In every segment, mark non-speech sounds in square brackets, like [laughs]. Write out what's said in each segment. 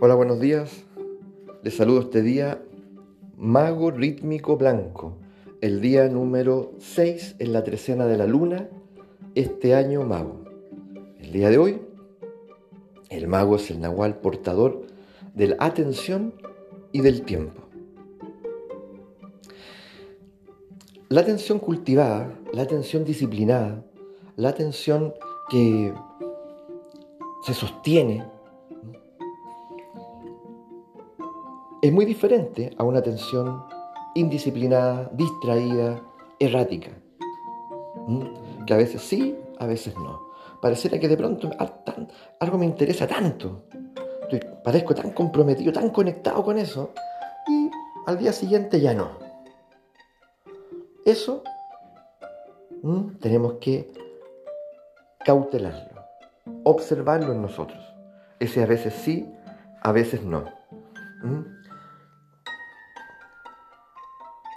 Hola, buenos días. Les saludo este día Mago Rítmico Blanco, el día número 6 en la trecena de la luna, este año mago. El día de hoy, el mago es el nahual portador de la atención y del tiempo. La atención cultivada, la atención disciplinada, la atención que se sostiene, es muy diferente a una atención indisciplinada, distraída, errática. Que a veces sí, a veces no. Pareciera que de pronto algo me interesa tanto. parezco tan comprometido, tan conectado con eso. Y al día siguiente ya no. Eso tenemos que cautelarlo, observarlo en nosotros. Ese a veces sí, a veces no.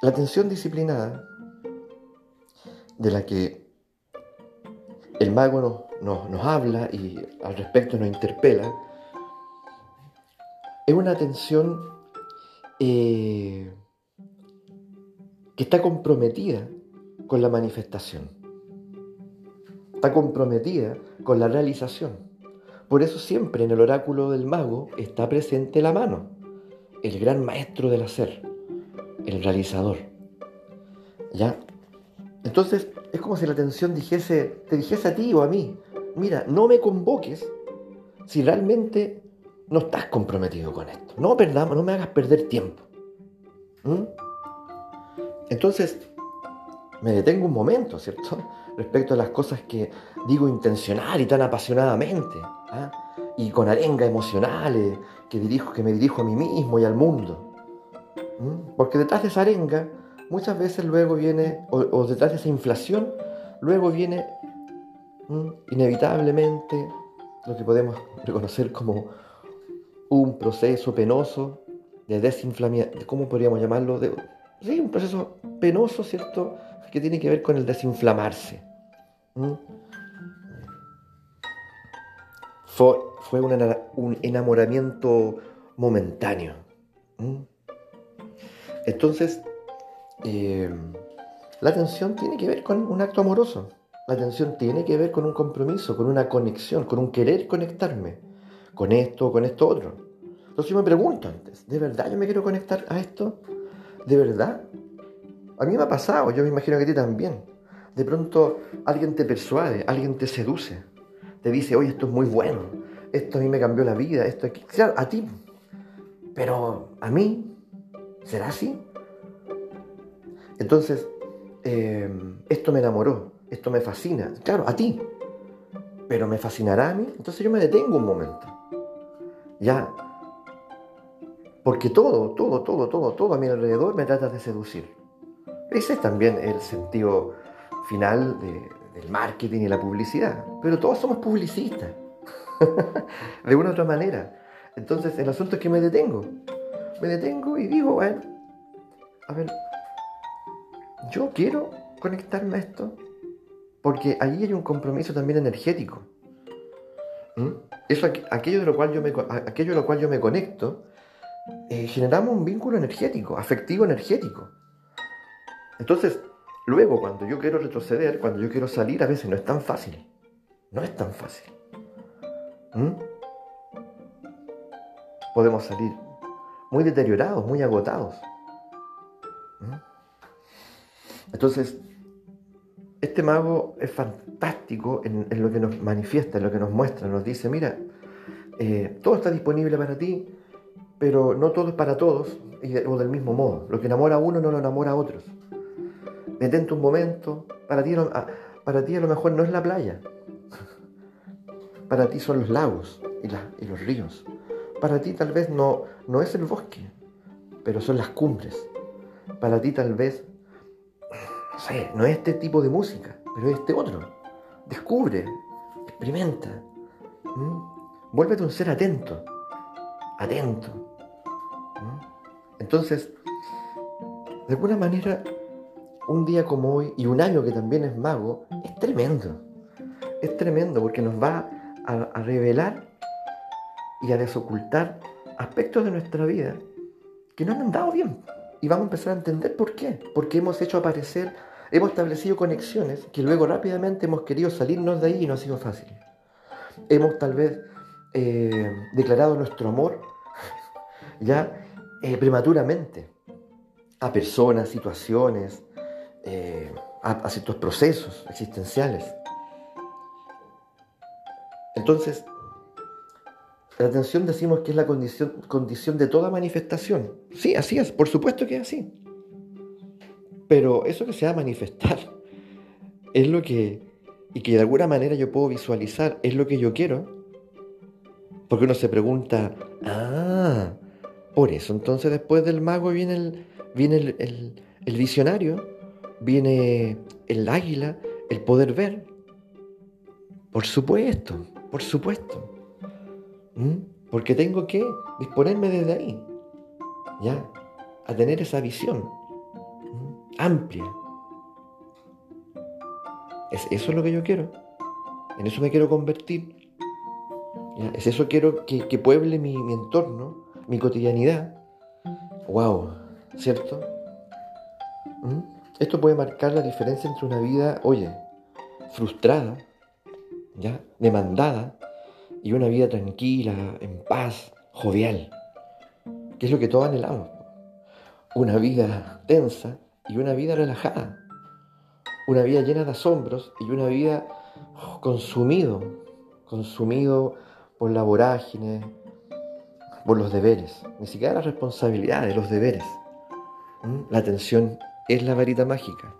La atención disciplinada, de la que el mago nos, habla y al respecto nos interpela, es una atención eh, que está comprometida con la manifestación, está comprometida con la realización. Por eso siempre en el oráculo del mago está presente la mano, el gran maestro del hacer el realizador. ¿Ya? Entonces es como si la atención dijese, te dijese a ti o a mí, mira, no me convoques si realmente no estás comprometido con esto. No perdamos, no me hagas perder tiempo. ¿Mm? Entonces, me detengo un momento, ¿cierto? [laughs] Respecto a las cosas que digo intencional y tan apasionadamente, ¿ah? y con arenga emocionales que, dirijo, que me dirijo a mí mismo y al mundo. ¿Mm? Porque detrás de esa arenga, muchas veces luego viene, o, detrás de esa inflación, luego viene inevitablemente lo que podemos reconocer como un proceso penoso de desinflamación, ¿cómo podríamos llamarlo? Sí, un proceso penoso, ¿cierto? Que tiene que ver con el desinflamarse. Fue, fue un, enamoramiento momentáneo. Entonces, eh, la atención tiene que ver con un acto amoroso. La atención tiene que ver con un compromiso, con una conexión, con un querer conectarme con esto con esto otro. Entonces yo me pregunto antes, ¿de verdad yo me quiero conectar a esto? ¿De verdad? A mí me ha pasado, yo me imagino que a ti también. De pronto alguien te persuade, alguien te seduce, te dice, oye, esto es muy bueno, esto a mí me cambió la vida, esto aquí, claro, a ti. Pero a mí ¿Será así? Entonces, em, esto me enamoró, esto me fascina. Claro, a ti. Pero me fascinará a mí. Entonces yo me detengo un momento. Ya. Porque todo, todo, todo, todo, todo a mi alrededor me trata de seducir. Ese es también el sentido final del marketing y la publicidad. Pero todos somos publicistas. [laughs] de una u otra manera. Entonces el asunto es que me detengo me detengo y digo, bueno, a ver, yo quiero conectarme a esto porque allí hay un compromiso también energético. Eso, aquello, de lo cual yo me, aquello lo cual yo me conecto, eh, generamos un vínculo energético, afectivo energético. Entonces, luego cuando yo quiero retroceder, cuando yo quiero salir, a veces no es tan fácil. No es tan fácil. Podemos salir muy deteriorados, muy agotados. ¿Mm? Entonces, este mago es fantástico en, lo que nos manifiesta, en lo que nos muestra, nos dice, mira, eh, todo está disponible para ti, pero no todo es para todos o del mismo modo. Lo que enamora a uno no lo enamora a otros. Detente un momento, para ti a lo mejor no es la playa, [laughs] para ti son los lagos y los ríos. Para ti tal vez no, no es el bosque, pero son las cumbres. Para ti tal vez, no sé, no es este tipo de música, pero es este otro. Descubre, experimenta. Vuélvete un ser atento, atento. Entonces, de alguna manera, un día como hoy y un año que también es mago, es tremendo. Es tremendo porque nos va a revelar y a desocultar aspectos de nuestra vida que no han andado bien. Y vamos a empezar a entender por qué. Porque hemos hecho aparecer, hemos establecido conexiones que luego rápidamente hemos querido salirnos de ahí y no ha sido fácil. Hemos tal vez eh, declarado nuestro amor [laughs] ya eh, prematuramente a personas, situaciones, eh, a, ciertos procesos existenciales. Entonces, la atención decimos que es la condición, condición de toda manifestación. Sí, así es, por supuesto que es así. Pero eso que se va a manifestar es lo que, y que de alguna manera yo puedo visualizar, es lo que yo quiero. Porque uno se pregunta, ah, por eso entonces después del mago viene el, viene el visionario viene el águila, el poder ver. Por supuesto, por supuesto. ¿Mm? Porque tengo que disponerme desde ahí, ¿ya? A tener esa visión ¿Mm? amplia. Es, eso es lo que yo quiero. En eso me quiero convertir. Es eso quiero que, que pueble mi, mi entorno, mi cotidianidad. ¡Wow! ¿Cierto? ¿Mm? Esto puede marcar la diferencia entre una vida, oye, frustrada, ¿ya? demandada, y una vida tranquila, en paz, jovial, que es lo que todos anhelamos. Una vida tensa y una vida relajada. Una vida llena de asombros y una vida consumido, consumido por la vorágine, por los deberes, ni siquiera las responsabilidades, los deberes. La tensión es la varita mágica.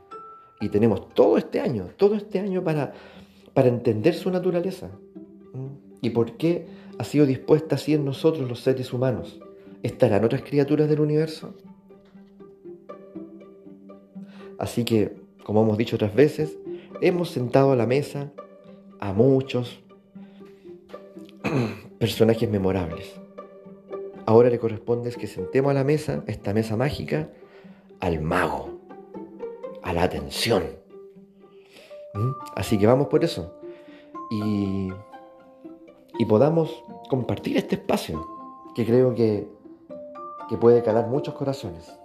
Y tenemos todo este año, todo este año para, para entender su naturaleza. ¿Y por qué ha sido dispuesta así en nosotros los seres humanos? ¿Estarán otras criaturas del universo? Así que, como hemos dicho otras veces, hemos sentado a la mesa a muchos [clears throat] personajes memorables. Ahora le corresponde que sentemos a la mesa, esta mesa mágica, al mago a la atención. ¿Mm? Así que vamos por eso. Y, y podamos compartir este espacio que creo que, que puede calar muchos corazones.